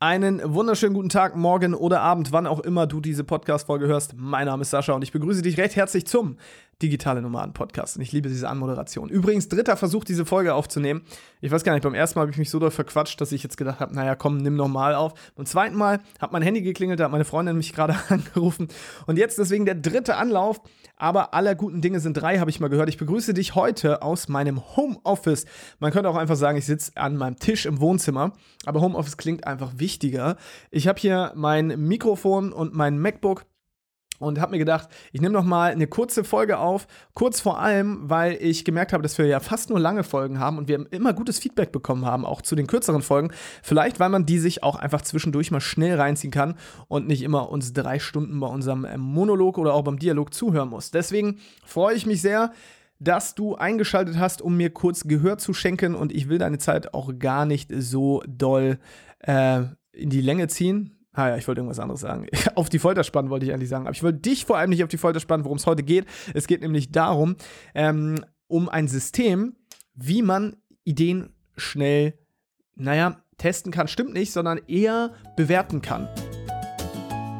Einen wunderschönen guten Tag, morgen oder Abend, wann auch immer du diese Podcast-Folge hörst. Mein Name ist Sascha und ich begrüße dich recht herzlich zum Digitale Nomaden Podcast. Und ich liebe diese Anmoderation. Übrigens, dritter Versuch, diese Folge aufzunehmen. Ich weiß gar nicht, beim ersten Mal habe ich mich so doll verquatscht, dass ich jetzt gedacht habe, naja, komm, nimm nochmal auf. Beim zweiten Mal hat mein Handy geklingelt, da hat meine Freundin mich gerade angerufen. Und jetzt deswegen der dritte Anlauf. Aber aller guten Dinge sind drei, habe ich mal gehört. Ich begrüße dich heute aus meinem Homeoffice. Man könnte auch einfach sagen, ich sitze an meinem Tisch im Wohnzimmer. Aber Homeoffice klingt einfach wichtiger. Ich habe hier mein Mikrofon und mein MacBook und habe mir gedacht, ich nehme noch mal eine kurze Folge auf, kurz vor allem, weil ich gemerkt habe, dass wir ja fast nur lange Folgen haben und wir immer gutes Feedback bekommen haben, auch zu den kürzeren Folgen. Vielleicht, weil man die sich auch einfach zwischendurch mal schnell reinziehen kann und nicht immer uns drei Stunden bei unserem äh, Monolog oder auch beim Dialog zuhören muss. Deswegen freue ich mich sehr, dass du eingeschaltet hast, um mir kurz Gehör zu schenken und ich will deine Zeit auch gar nicht so doll äh, in die Länge ziehen Ah ja, ich wollte irgendwas anderes sagen. auf die Folter spannen wollte ich eigentlich sagen. Aber ich wollte dich vor allem nicht auf die Folter spannen, worum es heute geht. Es geht nämlich darum, ähm, um ein System, wie man Ideen schnell, naja, testen kann, stimmt nicht, sondern eher bewerten kann.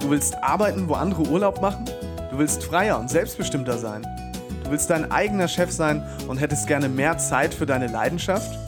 Du willst arbeiten, wo andere Urlaub machen? Du willst freier und selbstbestimmter sein? Du willst dein eigener Chef sein und hättest gerne mehr Zeit für deine Leidenschaft?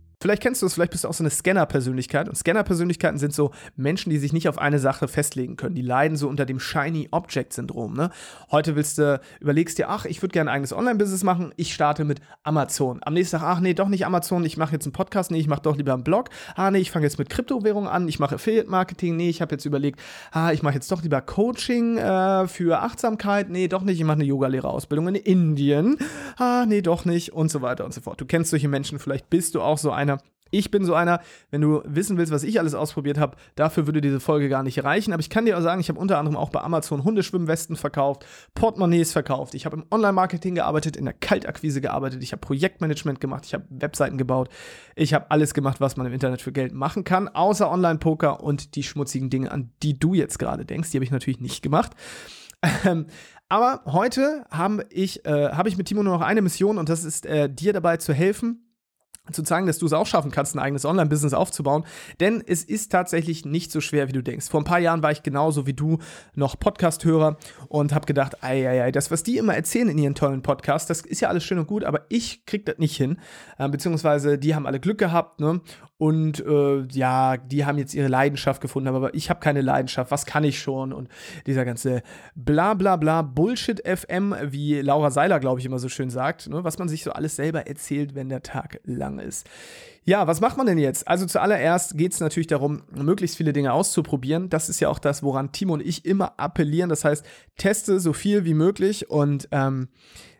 Vielleicht kennst du es, vielleicht bist du auch so eine Scanner-Persönlichkeit. Und Scanner-Persönlichkeiten sind so Menschen, die sich nicht auf eine Sache festlegen können. Die leiden so unter dem Shiny Object-Syndrom. Ne? Heute willst du, überlegst dir, ach, ich würde gerne ein eigenes Online-Business machen, ich starte mit Amazon. Am nächsten Tag, ach nee, doch nicht Amazon, ich mache jetzt einen Podcast, nee, ich mache doch lieber einen Blog. Ah, nee, ich fange jetzt mit Kryptowährungen an, ich mache Affiliate-Marketing, nee, ich habe jetzt überlegt, ah, ich mache jetzt doch lieber Coaching äh, für Achtsamkeit, nee, doch nicht, ich mache eine Yogalehrerausbildung in Indien. Ah, nee, doch nicht und so weiter und so fort. Du kennst solche Menschen, vielleicht bist du auch so einer, ich bin so einer, wenn du wissen willst, was ich alles ausprobiert habe, dafür würde diese Folge gar nicht reichen. Aber ich kann dir auch sagen, ich habe unter anderem auch bei Amazon Hundeschwimmwesten verkauft, Portemonnaies verkauft. Ich habe im Online-Marketing gearbeitet, in der Kaltakquise gearbeitet, ich habe Projektmanagement gemacht, ich habe Webseiten gebaut. Ich habe alles gemacht, was man im Internet für Geld machen kann, außer Online-Poker und die schmutzigen Dinge, an die du jetzt gerade denkst. Die habe ich natürlich nicht gemacht. Ähm, aber heute habe ich, äh, hab ich mit Timo nur noch eine Mission und das ist, äh, dir dabei zu helfen, zu zeigen, dass du es auch schaffen kannst, ein eigenes Online-Business aufzubauen. Denn es ist tatsächlich nicht so schwer, wie du denkst. Vor ein paar Jahren war ich genauso wie du noch Podcast-Hörer und habe gedacht, ei, ei, ei, das, was die immer erzählen in ihren tollen Podcasts, das ist ja alles schön und gut, aber ich krieg das nicht hin. Äh, beziehungsweise die haben alle Glück gehabt, ne? Und äh, ja, die haben jetzt ihre Leidenschaft gefunden, aber ich habe keine Leidenschaft, was kann ich schon? Und dieser ganze bla bla bla Bullshit FM, wie Laura Seiler, glaube ich, immer so schön sagt, ne? was man sich so alles selber erzählt, wenn der Tag lang ist. Ja, was macht man denn jetzt? Also zuallererst geht es natürlich darum, möglichst viele Dinge auszuprobieren. Das ist ja auch das, woran Timo und ich immer appellieren. Das heißt, teste so viel wie möglich und ähm,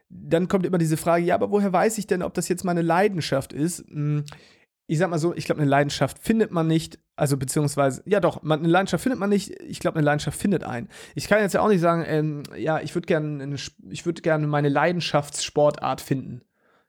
dann kommt immer diese Frage, ja, aber woher weiß ich denn, ob das jetzt meine Leidenschaft ist? Hm, ich sag mal so, ich glaube, eine Leidenschaft findet man nicht, also beziehungsweise, ja doch, man, eine Leidenschaft findet man nicht, ich glaube, eine Leidenschaft findet einen. Ich kann jetzt ja auch nicht sagen, ähm, ja, ich würde gerne ich würde gerne meine Leidenschaftssportart finden.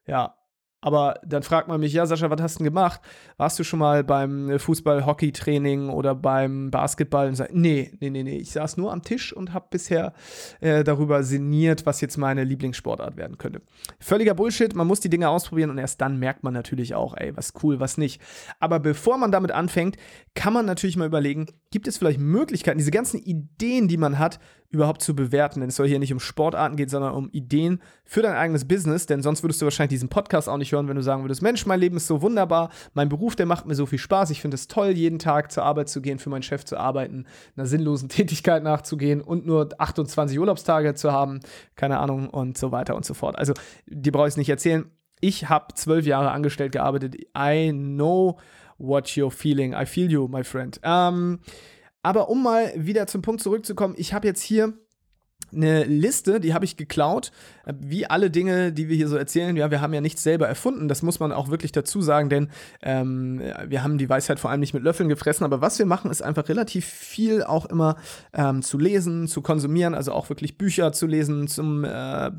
Ja, aber dann fragt man mich, ja, Sascha, was hast du denn gemacht? Warst du schon mal beim Fußball-Hockey-Training oder beim Basketball? Und sag, nee, nee, nee, nee. Ich saß nur am Tisch und habe bisher äh, darüber sinniert, was jetzt meine Lieblingssportart werden könnte. Völliger Bullshit. Man muss die Dinge ausprobieren und erst dann merkt man natürlich auch, ey, was cool, was nicht. Aber bevor man damit anfängt, kann man natürlich mal überlegen, gibt es vielleicht Möglichkeiten, diese ganzen Ideen, die man hat, überhaupt zu bewerten. Denn es soll hier nicht um Sportarten gehen, sondern um Ideen für dein eigenes Business. Denn sonst würdest du wahrscheinlich diesen Podcast auch nicht hören, wenn du sagen würdest, Mensch, mein Leben ist so wunderbar, mein Beruf, der macht mir so viel Spaß. Ich finde es toll, jeden Tag zur Arbeit zu gehen, für meinen Chef zu arbeiten, einer sinnlosen Tätigkeit nachzugehen und nur 28 Urlaubstage zu haben, keine Ahnung und so weiter und so fort. Also, die brauche ich nicht erzählen. Ich habe zwölf Jahre angestellt gearbeitet. I know what you're feeling. I feel you, my friend. Ähm, aber um mal wieder zum Punkt zurückzukommen, ich habe jetzt hier eine Liste, die habe ich geklaut, wie alle Dinge, die wir hier so erzählen. Ja, wir haben ja nichts selber erfunden, das muss man auch wirklich dazu sagen, denn ähm, wir haben die Weisheit vor allem nicht mit Löffeln gefressen, aber was wir machen, ist einfach relativ viel auch immer ähm, zu lesen, zu konsumieren, also auch wirklich Bücher zu lesen zum, äh,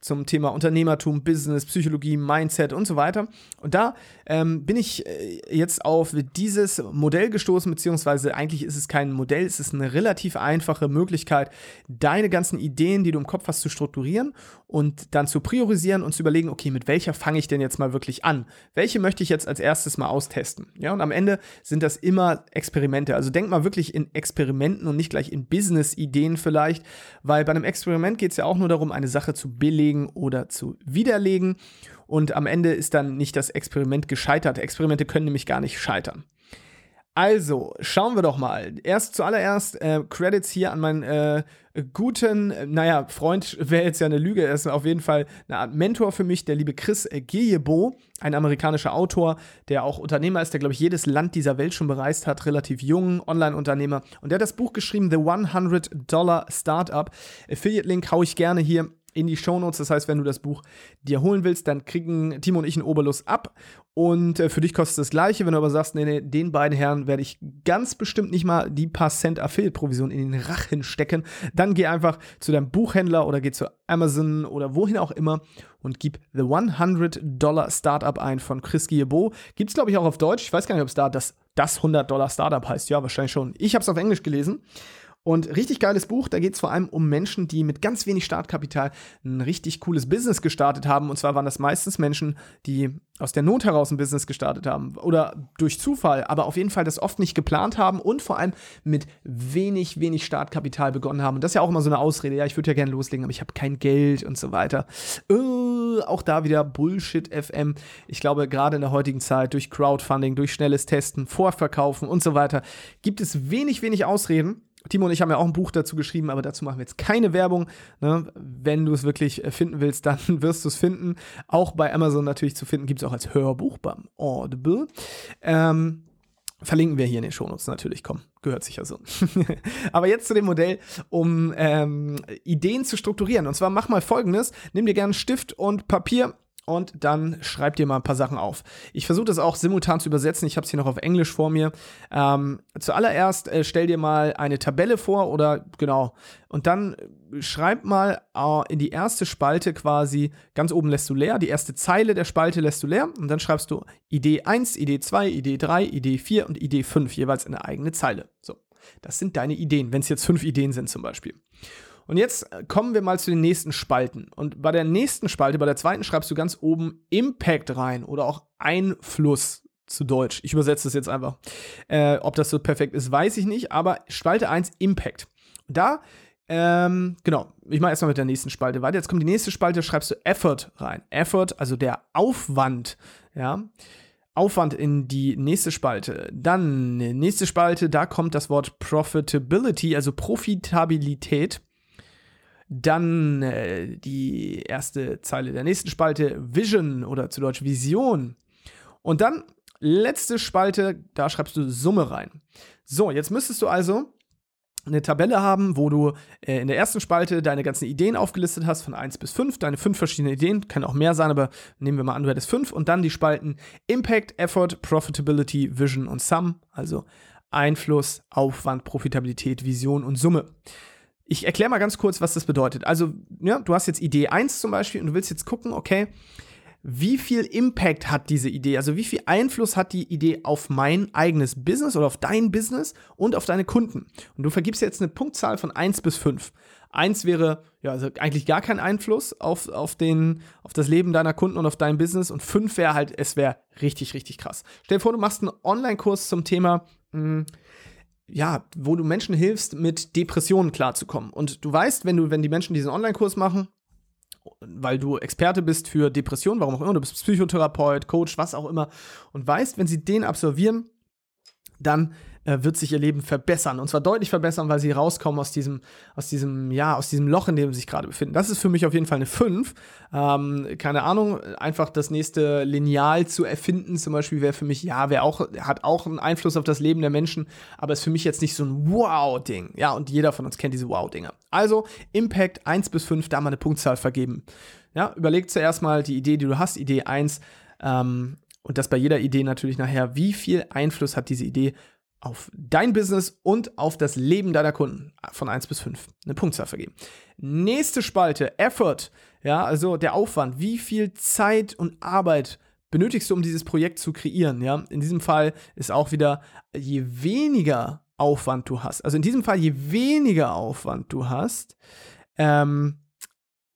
zum Thema Unternehmertum, Business, Psychologie, Mindset und so weiter. Und da ähm, bin ich äh, jetzt auf dieses Modell gestoßen, beziehungsweise eigentlich ist es kein Modell, es ist eine relativ einfache Möglichkeit, deine ganzen ganzen Ideen, die du im Kopf hast, zu strukturieren und dann zu priorisieren und zu überlegen, okay, mit welcher fange ich denn jetzt mal wirklich an? Welche möchte ich jetzt als erstes mal austesten? Ja, und am Ende sind das immer Experimente. Also denk mal wirklich in Experimenten und nicht gleich in Business-Ideen vielleicht, weil bei einem Experiment geht es ja auch nur darum, eine Sache zu belegen oder zu widerlegen. Und am Ende ist dann nicht das Experiment gescheitert. Experimente können nämlich gar nicht scheitern. Also, schauen wir doch mal. Erst zuallererst äh, Credits hier an meinen äh, guten, äh, naja, Freund wäre jetzt ja eine Lüge, er ist auf jeden Fall eine Art Mentor für mich, der liebe Chris äh, Gejebo, ein amerikanischer Autor, der auch Unternehmer ist, der, glaube ich, jedes Land dieser Welt schon bereist hat, relativ jung, Online-Unternehmer. Und der hat das Buch geschrieben, The 100 Dollar Startup. Affiliate-Link haue ich gerne hier in die Shownotes. Das heißt, wenn du das Buch dir holen willst, dann kriegen Timo und ich einen Oberlust ab. Und äh, für dich kostet es das Gleiche. Wenn du aber sagst, nee, nee, den beiden Herren werde ich ganz bestimmt nicht mal die paar Cent Affiliate-Provision in den Rachen stecken, dann geh einfach zu deinem Buchhändler oder geh zu Amazon oder wohin auch immer und gib The 100 Dollar Startup ein von Chris Giebo. Gibt es, glaube ich, auch auf Deutsch. Ich weiß gar nicht, ob es da das, das 100 Dollar Startup heißt. Ja, wahrscheinlich schon. Ich habe es auf Englisch gelesen. Und richtig geiles Buch, da geht es vor allem um Menschen, die mit ganz wenig Startkapital ein richtig cooles Business gestartet haben. Und zwar waren das meistens Menschen, die aus der Not heraus ein Business gestartet haben oder durch Zufall, aber auf jeden Fall das oft nicht geplant haben und vor allem mit wenig, wenig Startkapital begonnen haben. Und das ist ja auch immer so eine Ausrede, ja, ich würde ja gerne loslegen, aber ich habe kein Geld und so weiter. Äh, auch da wieder Bullshit FM. Ich glaube, gerade in der heutigen Zeit durch Crowdfunding, durch schnelles Testen, Vorverkaufen und so weiter, gibt es wenig, wenig Ausreden Timo und ich haben ja auch ein Buch dazu geschrieben, aber dazu machen wir jetzt keine Werbung. Ne? Wenn du es wirklich äh, finden willst, dann wirst du es finden. Auch bei Amazon natürlich zu finden, gibt es auch als Hörbuch beim Audible. Ähm, Verlinken wir hier in den Shownotes natürlich, komm, gehört sicher so. Aber jetzt zu dem Modell, um ähm, Ideen zu strukturieren. Und zwar mach mal folgendes: Nimm dir gerne Stift und Papier und dann schreib dir mal ein paar Sachen auf. Ich versuche das auch simultan zu übersetzen. Ich habe es hier noch auf Englisch vor mir. Ähm, zuallererst äh, stell dir mal eine Tabelle vor oder genau. Und dann schreib mal äh, in die erste Spalte quasi, ganz oben lässt du leer, die erste Zeile der Spalte lässt du leer. Und dann schreibst du Idee 1, Idee 2, Idee 3, Idee 4 und Idee 5, jeweils eine eigene Zeile. So, das sind deine Ideen, wenn es jetzt fünf Ideen sind zum Beispiel. Und jetzt äh, kommen wir mal zu den nächsten Spalten. Und bei der nächsten Spalte, bei der zweiten, schreibst du ganz oben Impact rein oder auch Einfluss zu Deutsch. Ich übersetze das jetzt einfach. Äh, ob das so perfekt ist, weiß ich nicht, aber Spalte 1 Impact. Da, ähm, genau, ich mache erstmal mit der nächsten Spalte weiter. Jetzt kommt die nächste Spalte, schreibst du Effort rein. Effort, also der Aufwand, ja. Aufwand in die nächste Spalte. Dann nächste Spalte, da kommt das Wort Profitability, also Profitabilität. Dann äh, die erste Zeile der nächsten Spalte, Vision oder zu Deutsch Vision. Und dann letzte Spalte, da schreibst du Summe rein. So, jetzt müsstest du also eine Tabelle haben, wo du äh, in der ersten Spalte deine ganzen Ideen aufgelistet hast, von 1 bis 5, deine fünf verschiedene Ideen, kann auch mehr sein, aber nehmen wir mal an, du hättest 5 und dann die Spalten Impact, Effort, Profitability, Vision und Sum, also Einfluss, Aufwand, Profitabilität, Vision und Summe. Ich erkläre mal ganz kurz, was das bedeutet. Also, ja, du hast jetzt Idee 1 zum Beispiel und du willst jetzt gucken, okay, wie viel Impact hat diese Idee? Also wie viel Einfluss hat die Idee auf mein eigenes Business oder auf dein Business und auf deine Kunden? Und du vergibst jetzt eine Punktzahl von 1 bis 5. 1 wäre ja also eigentlich gar kein Einfluss auf, auf, den, auf das Leben deiner Kunden und auf dein Business. Und 5 wäre halt, es wäre richtig, richtig krass. Stell dir vor, du machst einen Online-Kurs zum Thema. Mh, hm, ja, wo du Menschen hilfst, mit Depressionen klarzukommen. Und du weißt, wenn du, wenn die Menschen diesen Online-Kurs machen, weil du Experte bist für Depressionen, warum auch immer, du bist Psychotherapeut, Coach, was auch immer, und weißt, wenn sie den absolvieren, dann äh, wird sich ihr Leben verbessern. Und zwar deutlich verbessern, weil sie rauskommen aus diesem, aus diesem, ja, aus diesem Loch, in dem sie sich gerade befinden. Das ist für mich auf jeden Fall eine 5. Ähm, keine Ahnung, einfach das nächste Lineal zu erfinden, zum Beispiel, wäre für mich, ja, wäre auch, hat auch einen Einfluss auf das Leben der Menschen, aber ist für mich jetzt nicht so ein Wow-Ding. Ja, und jeder von uns kennt diese Wow-Dinger. Also, Impact 1 bis 5, da mal eine Punktzahl vergeben. Ja, überleg zuerst mal die Idee, die du hast, Idee 1, ähm, und das bei jeder Idee natürlich nachher, wie viel Einfluss hat diese Idee auf dein Business und auf das Leben deiner Kunden von 1 bis 5. Eine Punktzahl vergeben. Nächste Spalte, Effort. Ja, also der Aufwand. Wie viel Zeit und Arbeit benötigst du, um dieses Projekt zu kreieren? Ja, in diesem Fall ist auch wieder, je weniger Aufwand du hast, also in diesem Fall, je weniger Aufwand du hast, ähm,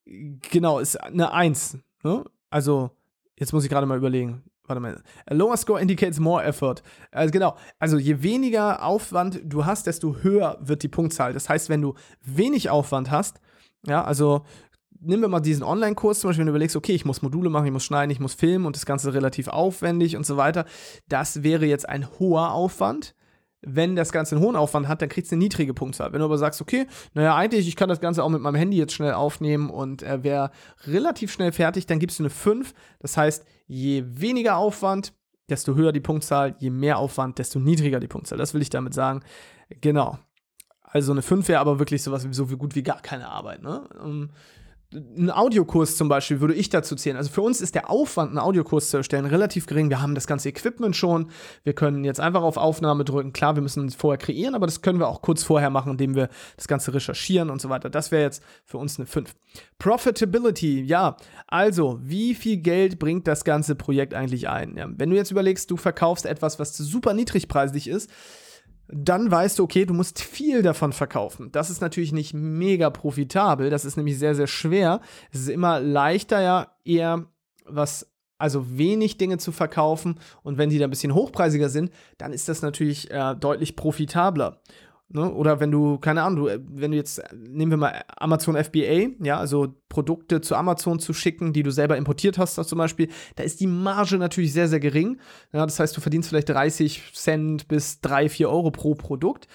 genau, ist eine 1. Ne? Also, jetzt muss ich gerade mal überlegen warte mal, a lower score indicates more effort. Also genau, also je weniger Aufwand du hast, desto höher wird die Punktzahl. Das heißt, wenn du wenig Aufwand hast, ja, also nehmen wir mal diesen Online-Kurs zum Beispiel, wenn du überlegst, okay, ich muss Module machen, ich muss schneiden, ich muss filmen und das Ganze relativ aufwendig und so weiter. Das wäre jetzt ein hoher Aufwand wenn das Ganze einen hohen Aufwand hat, dann kriegst du eine niedrige Punktzahl. Wenn du aber sagst, okay, naja, eigentlich, ich kann das Ganze auch mit meinem Handy jetzt schnell aufnehmen und er wäre relativ schnell fertig, dann gibst du eine 5. Das heißt, je weniger Aufwand, desto höher die Punktzahl, je mehr Aufwand, desto niedriger die Punktzahl. Das will ich damit sagen. Genau. Also eine 5 wäre aber wirklich sowas wie so gut wie gar keine Arbeit. Ne? Um, ein Audiokurs zum Beispiel würde ich dazu zählen. Also für uns ist der Aufwand, einen Audiokurs zu erstellen, relativ gering. Wir haben das ganze Equipment schon. Wir können jetzt einfach auf Aufnahme drücken. Klar, wir müssen es vorher kreieren, aber das können wir auch kurz vorher machen, indem wir das Ganze recherchieren und so weiter. Das wäre jetzt für uns eine 5. Profitability, ja. Also, wie viel Geld bringt das ganze Projekt eigentlich ein? Ja, wenn du jetzt überlegst, du verkaufst etwas, was super niedrigpreisig ist, dann weißt du, okay, du musst viel davon verkaufen. Das ist natürlich nicht mega profitabel, das ist nämlich sehr, sehr schwer. Es ist immer leichter, ja, eher was also wenig Dinge zu verkaufen. Und wenn die da ein bisschen hochpreisiger sind, dann ist das natürlich äh, deutlich profitabler. Ne? Oder wenn du, keine Ahnung, du, äh, wenn du jetzt, nehmen wir mal Amazon FBA, ja, also Produkte zu Amazon zu schicken, die du selber importiert hast, zum Beispiel, da ist die Marge natürlich sehr, sehr gering. Ja, das heißt, du verdienst vielleicht 30 Cent bis 3, 4 Euro pro Produkt.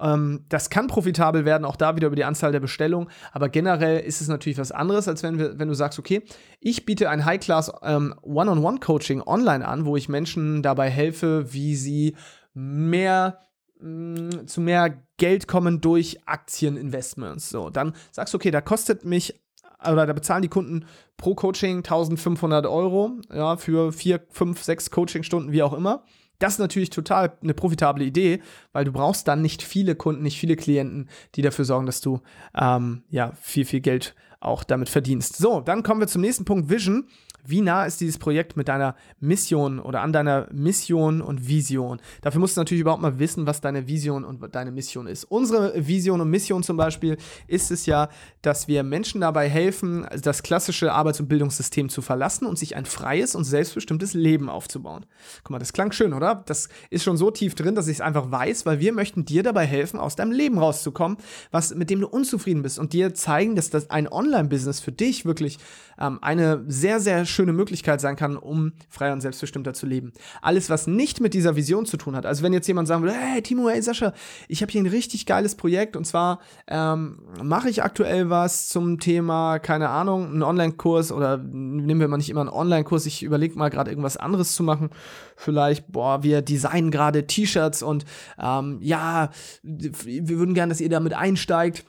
Ähm, das kann profitabel werden, auch da wieder über die Anzahl der Bestellungen. Aber generell ist es natürlich was anderes, als wenn, wir, wenn du sagst, okay, ich biete ein High-Class ähm, One-on-One-Coaching online an, wo ich Menschen dabei helfe, wie sie mehr mh, zu mehr Geld kommen durch Aktieninvestments. So, dann sagst du, okay, da kostet mich oder da bezahlen die Kunden pro Coaching 1500 Euro, ja, für vier, fünf, sechs Coachingstunden, wie auch immer. Das ist natürlich total eine profitable Idee, weil du brauchst dann nicht viele Kunden, nicht viele Klienten, die dafür sorgen, dass du ähm, ja viel, viel Geld auch damit verdienst. So, dann kommen wir zum nächsten Punkt, Vision wie nah ist dieses Projekt mit deiner Mission oder an deiner Mission und Vision? Dafür musst du natürlich überhaupt mal wissen, was deine Vision und deine Mission ist. Unsere Vision und Mission zum Beispiel ist es ja, dass wir Menschen dabei helfen, das klassische Arbeits- und Bildungssystem zu verlassen und sich ein freies und selbstbestimmtes Leben aufzubauen. Guck mal, das klang schön, oder? Das ist schon so tief drin, dass ich es einfach weiß, weil wir möchten dir dabei helfen, aus deinem Leben rauszukommen, was, mit dem du unzufrieden bist und dir zeigen, dass das ein Online-Business für dich wirklich ähm, eine sehr, sehr schöne Möglichkeit sein kann, um freier und selbstbestimmter zu leben. Alles, was nicht mit dieser Vision zu tun hat, also wenn jetzt jemand sagen würde, hey Timo, hey Sascha, ich habe hier ein richtig geiles Projekt und zwar ähm, mache ich aktuell was zum Thema, keine Ahnung, einen Online-Kurs oder nehmen wir mal nicht immer einen Online-Kurs, ich überlege mal gerade irgendwas anderes zu machen. Vielleicht, boah, wir designen gerade T-Shirts und ähm, ja, wir würden gerne, dass ihr damit einsteigt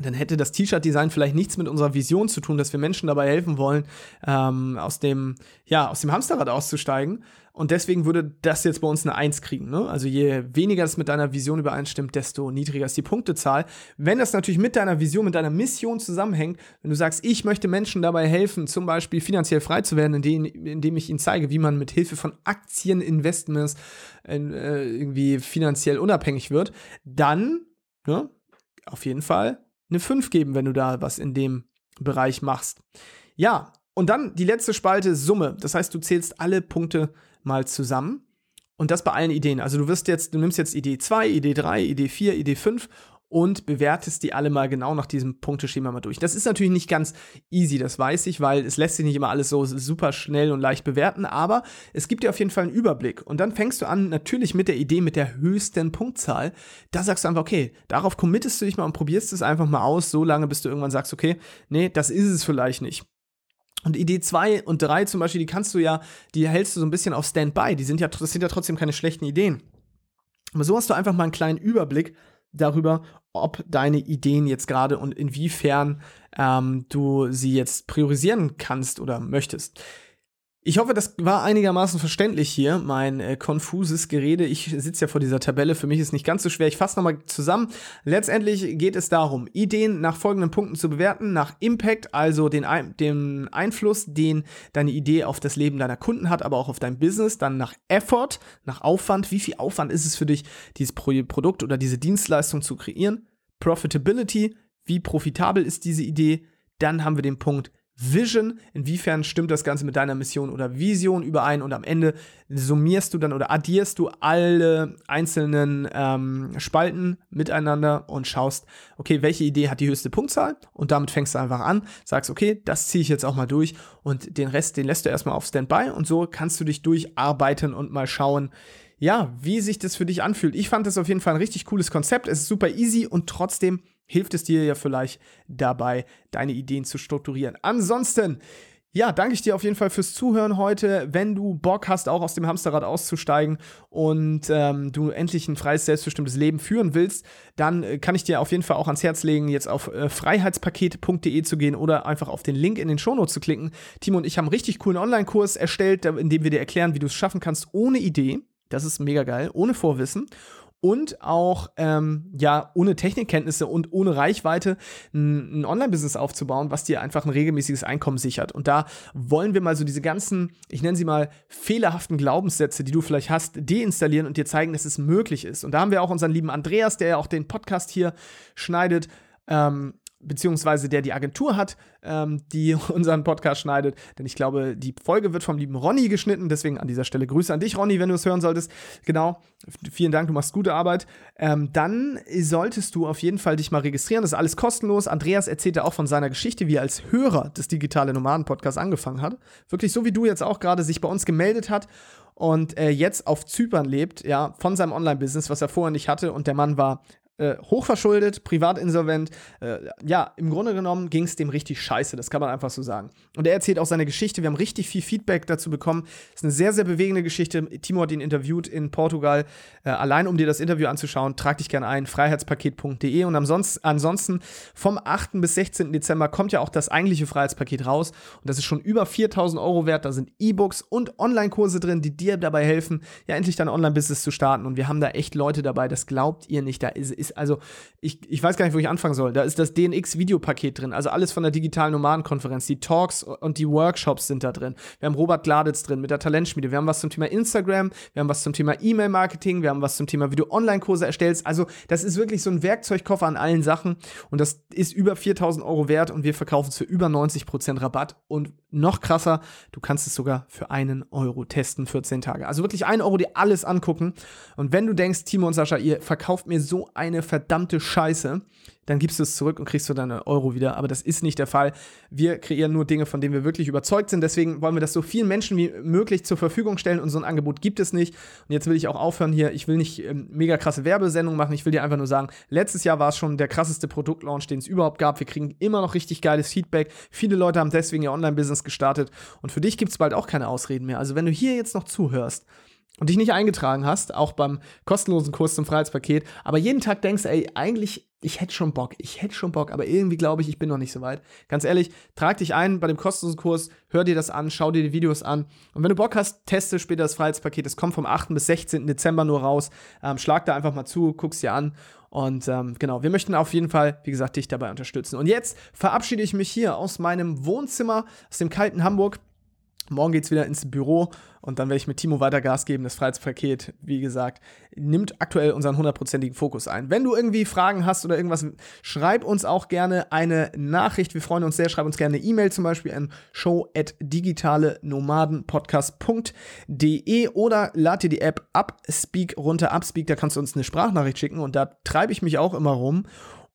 dann hätte das T-Shirt-Design vielleicht nichts mit unserer Vision zu tun, dass wir Menschen dabei helfen wollen, ähm, aus dem, ja, aus dem Hamsterrad auszusteigen. Und deswegen würde das jetzt bei uns eine Eins kriegen. Ne? Also je weniger das mit deiner Vision übereinstimmt, desto niedriger ist die Punktezahl. Wenn das natürlich mit deiner Vision, mit deiner Mission zusammenhängt, wenn du sagst, ich möchte Menschen dabei helfen, zum Beispiel finanziell frei zu werden, indem, indem ich ihnen zeige, wie man mit Hilfe von Aktieninvestments äh, irgendwie finanziell unabhängig wird, dann, ne, auf jeden Fall eine 5 geben, wenn du da was in dem Bereich machst. Ja, und dann die letzte Spalte Summe. Das heißt, du zählst alle Punkte mal zusammen und das bei allen Ideen. Also du wirst jetzt, du nimmst jetzt Idee 2, Idee 3, Idee 4, Idee 5 und bewertest die alle mal genau nach diesem Punkteschema mal durch. Das ist natürlich nicht ganz easy, das weiß ich, weil es lässt sich nicht immer alles so super schnell und leicht bewerten, aber es gibt dir auf jeden Fall einen Überblick. Und dann fängst du an, natürlich mit der Idee mit der höchsten Punktzahl. Da sagst du einfach, okay, darauf committest du dich mal und probierst es einfach mal aus, so lange, bis du irgendwann sagst, okay, nee, das ist es vielleicht nicht. Und Idee 2 und 3 zum Beispiel, die kannst du ja, die hältst du so ein bisschen auf Standby. Die sind ja, das sind ja trotzdem keine schlechten Ideen. Aber so hast du einfach mal einen kleinen Überblick darüber, ob deine Ideen jetzt gerade und inwiefern ähm, du sie jetzt priorisieren kannst oder möchtest. Ich hoffe, das war einigermaßen verständlich hier, mein äh, konfuses Gerede. Ich sitze ja vor dieser Tabelle, für mich ist nicht ganz so schwer. Ich fasse nochmal zusammen. Letztendlich geht es darum, Ideen nach folgenden Punkten zu bewerten, nach Impact, also den, den Einfluss, den deine Idee auf das Leben deiner Kunden hat, aber auch auf dein Business, dann nach Effort, nach Aufwand, wie viel Aufwand ist es für dich, dieses Produkt oder diese Dienstleistung zu kreieren, Profitability, wie profitabel ist diese Idee, dann haben wir den Punkt Vision, inwiefern stimmt das Ganze mit deiner Mission oder Vision überein und am Ende summierst du dann oder addierst du alle einzelnen ähm, Spalten miteinander und schaust, okay, welche Idee hat die höchste Punktzahl und damit fängst du einfach an, sagst, okay, das ziehe ich jetzt auch mal durch und den Rest, den lässt du erstmal auf Standby und so kannst du dich durcharbeiten und mal schauen, ja, wie sich das für dich anfühlt. Ich fand das auf jeden Fall ein richtig cooles Konzept. Es ist super easy und trotzdem hilft es dir ja vielleicht dabei, deine Ideen zu strukturieren. Ansonsten, ja, danke ich dir auf jeden Fall fürs Zuhören heute. Wenn du Bock hast, auch aus dem Hamsterrad auszusteigen und ähm, du endlich ein freies, selbstbestimmtes Leben führen willst, dann äh, kann ich dir auf jeden Fall auch ans Herz legen, jetzt auf äh, freiheitspaket.de zu gehen oder einfach auf den Link in den Shownotes zu klicken. Timo und ich haben einen richtig coolen Online-Kurs erstellt, in dem wir dir erklären, wie du es schaffen kannst ohne Idee. Das ist mega geil, ohne Vorwissen und auch ähm, ja ohne Technikkenntnisse und ohne Reichweite ein, Online-Business aufzubauen, was dir einfach ein regelmäßiges Einkommen sichert. Und da wollen wir mal so diese ganzen, ich nenne sie mal fehlerhaften Glaubenssätze, die du vielleicht hast, deinstallieren und dir zeigen, dass es möglich ist. Und da haben wir auch unseren lieben Andreas, der ja auch den Podcast hier schneidet, ähm, beziehungsweise der die Agentur hat, ähm, die unseren Podcast schneidet. Denn ich glaube, die Folge wird vom lieben Ronny geschnitten. Deswegen an dieser Stelle Grüße an dich, Ronny, wenn du es hören solltest. Genau. Vielen Dank, du machst gute Arbeit. Ähm, dann solltest du auf jeden Fall dich mal registrieren. Das ist alles kostenlos. Andreas erzählte auch von seiner Geschichte, wie er als Hörer des Digitale Nomaden Podcasts angefangen hat. Wirklich so wie du jetzt auch gerade sich bei uns gemeldet hat und äh, jetzt auf Zypern lebt, ja, von seinem Online-Business, was er vorher nicht hatte. Und der Mann war äh, hochverschuldet, privatinsolvent. Äh, ja, im Grunde genommen ging es dem richtig scheiße, das kann man einfach so sagen. Und er erzählt auch seine Geschichte. Wir haben richtig viel Feedback dazu bekommen. Es ist eine sehr, sehr bewegende Geschichte. Timo hat ihn interviewt in Portugal. Äh, allein um dir das Interview anzuschauen, trag dich gerne ein, freiheitspaket.de. Und ansonsten, ansonsten vom 8. bis 16. Dezember kommt ja auch das eigentliche Freiheitspaket raus. Und das ist schon über 4000 Euro wert. Da sind E-Books und Online-Kurse drin, die dir dabei helfen, ja endlich dein Online-Business zu starten. Und wir haben da echt Leute dabei, das glaubt ihr nicht. Da ist ist, also ich, ich weiß gar nicht, wo ich anfangen soll. Da ist das DNX-Videopaket drin, also alles von der digitalen Nomadenkonferenz. Die Talks und die Workshops sind da drin. Wir haben Robert Gladitz drin mit der Talentschmiede. Wir haben was zum Thema Instagram, wir haben was zum Thema E-Mail-Marketing, wir haben was zum Thema, wie du Online-Kurse erstellst. Also das ist wirklich so ein Werkzeugkoffer an allen Sachen und das ist über 4000 Euro wert und wir verkaufen es für über 90% Rabatt und noch krasser, du kannst es sogar für einen Euro testen, 14 Tage. Also wirklich einen Euro dir alles angucken und wenn du denkst, Timo und Sascha, ihr verkauft mir so eine eine verdammte Scheiße, dann gibst du es zurück und kriegst du deine Euro wieder. Aber das ist nicht der Fall. Wir kreieren nur Dinge, von denen wir wirklich überzeugt sind. Deswegen wollen wir das so vielen Menschen wie möglich zur Verfügung stellen und so ein Angebot gibt es nicht. Und jetzt will ich auch aufhören hier. Ich will nicht ähm, mega krasse Werbesendungen machen. Ich will dir einfach nur sagen, letztes Jahr war es schon der krasseste Produktlaunch, den es überhaupt gab. Wir kriegen immer noch richtig geiles Feedback. Viele Leute haben deswegen ihr Online-Business gestartet. Und für dich gibt es bald auch keine Ausreden mehr. Also wenn du hier jetzt noch zuhörst, und dich nicht eingetragen hast, auch beim kostenlosen Kurs zum Freiheitspaket, aber jeden Tag denkst, ey, eigentlich, ich hätte schon Bock, ich hätte schon Bock, aber irgendwie glaube ich, ich bin noch nicht so weit. Ganz ehrlich, trag dich ein bei dem kostenlosen Kurs, hör dir das an, schau dir die Videos an. Und wenn du Bock hast, teste später das Freiheitspaket. Es kommt vom 8. bis 16. Dezember nur raus. Ähm, schlag da einfach mal zu, guck's dir an. Und ähm, genau, wir möchten auf jeden Fall, wie gesagt, dich dabei unterstützen. Und jetzt verabschiede ich mich hier aus meinem Wohnzimmer, aus dem kalten Hamburg Morgen geht es wieder ins Büro und dann werde ich mit Timo weiter Gas geben. Das Freiheitspaket, wie gesagt, nimmt aktuell unseren hundertprozentigen Fokus ein. Wenn du irgendwie Fragen hast oder irgendwas, schreib uns auch gerne eine Nachricht. Wir freuen uns sehr. Schreib uns gerne eine E-Mail zum Beispiel an show.digitalenomadenpodcast.de oder lad dir die App Upspeak runter. Upspeak, da kannst du uns eine Sprachnachricht schicken und da treibe ich mich auch immer rum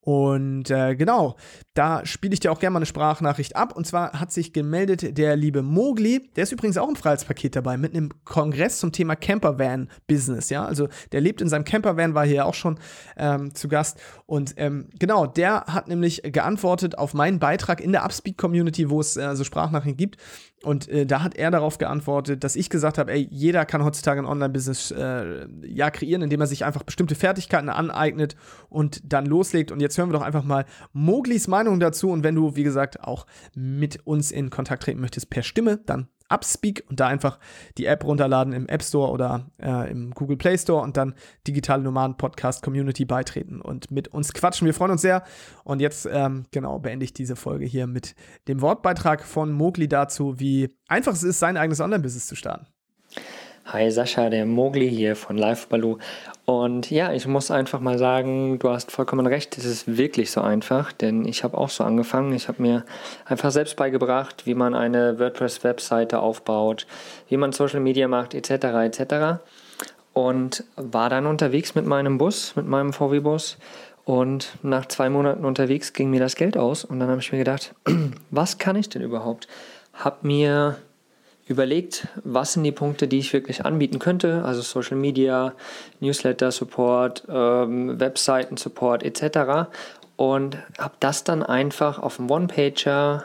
und äh, genau, da spiele ich dir auch gerne mal eine Sprachnachricht ab. Und zwar hat sich gemeldet der liebe Mogli, der ist übrigens auch im Freiheitspaket dabei, mit einem Kongress zum Thema Campervan-Business. Ja, also der lebt in seinem Campervan, war hier auch schon ähm, zu Gast. Und ähm, genau, der hat nämlich geantwortet auf meinen Beitrag in der Upspeak-Community, wo es äh, so Sprachnachrichten gibt. Und äh, da hat er darauf geantwortet, dass ich gesagt habe, ey, jeder kann heutzutage ein Online-Business äh, ja kreieren, indem er sich einfach bestimmte Fertigkeiten aneignet und dann loslegt. Und jetzt hören wir doch einfach mal Moglis Meinung dazu. Und wenn du, wie gesagt, auch mit uns in Kontakt treten möchtest per Stimme, dann Upspeak und da einfach die App runterladen im App Store oder äh, im Google Play Store und dann Digitale Nomaden Podcast Community beitreten und mit uns quatschen. Wir freuen uns sehr. Und jetzt, ähm, genau, beende ich diese Folge hier mit dem Wortbeitrag von Mogli dazu, wie einfach es ist, sein eigenes Online-Business zu starten. Hi Sascha, der Mogli hier von Live Baloo. Und ja, ich muss einfach mal sagen, du hast vollkommen recht, es ist wirklich so einfach, denn ich habe auch so angefangen. Ich habe mir einfach selbst beigebracht, wie man eine WordPress-Webseite aufbaut, wie man Social Media macht, etc. etc. Und war dann unterwegs mit meinem Bus, mit meinem VW-Bus. Und nach zwei Monaten unterwegs ging mir das Geld aus. Und dann habe ich mir gedacht, was kann ich denn überhaupt? Hab mir überlegt, was sind die Punkte, die ich wirklich anbieten könnte, also Social Media, Newsletter Support, ähm, Webseiten Support etc. Und habe das dann einfach auf dem One-Pager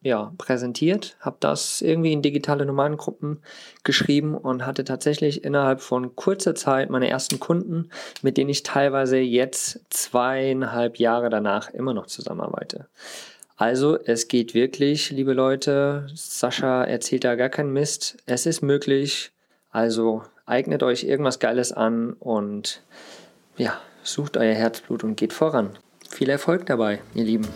ja, präsentiert, habe das irgendwie in digitale Nomadengruppen geschrieben und hatte tatsächlich innerhalb von kurzer Zeit meine ersten Kunden, mit denen ich teilweise jetzt zweieinhalb Jahre danach immer noch zusammenarbeite. Also es geht wirklich, liebe Leute. Sascha erzählt da gar keinen Mist. Es ist möglich. Also eignet euch irgendwas Geiles an und ja, sucht euer Herzblut und geht voran. Viel Erfolg dabei, ihr Lieben.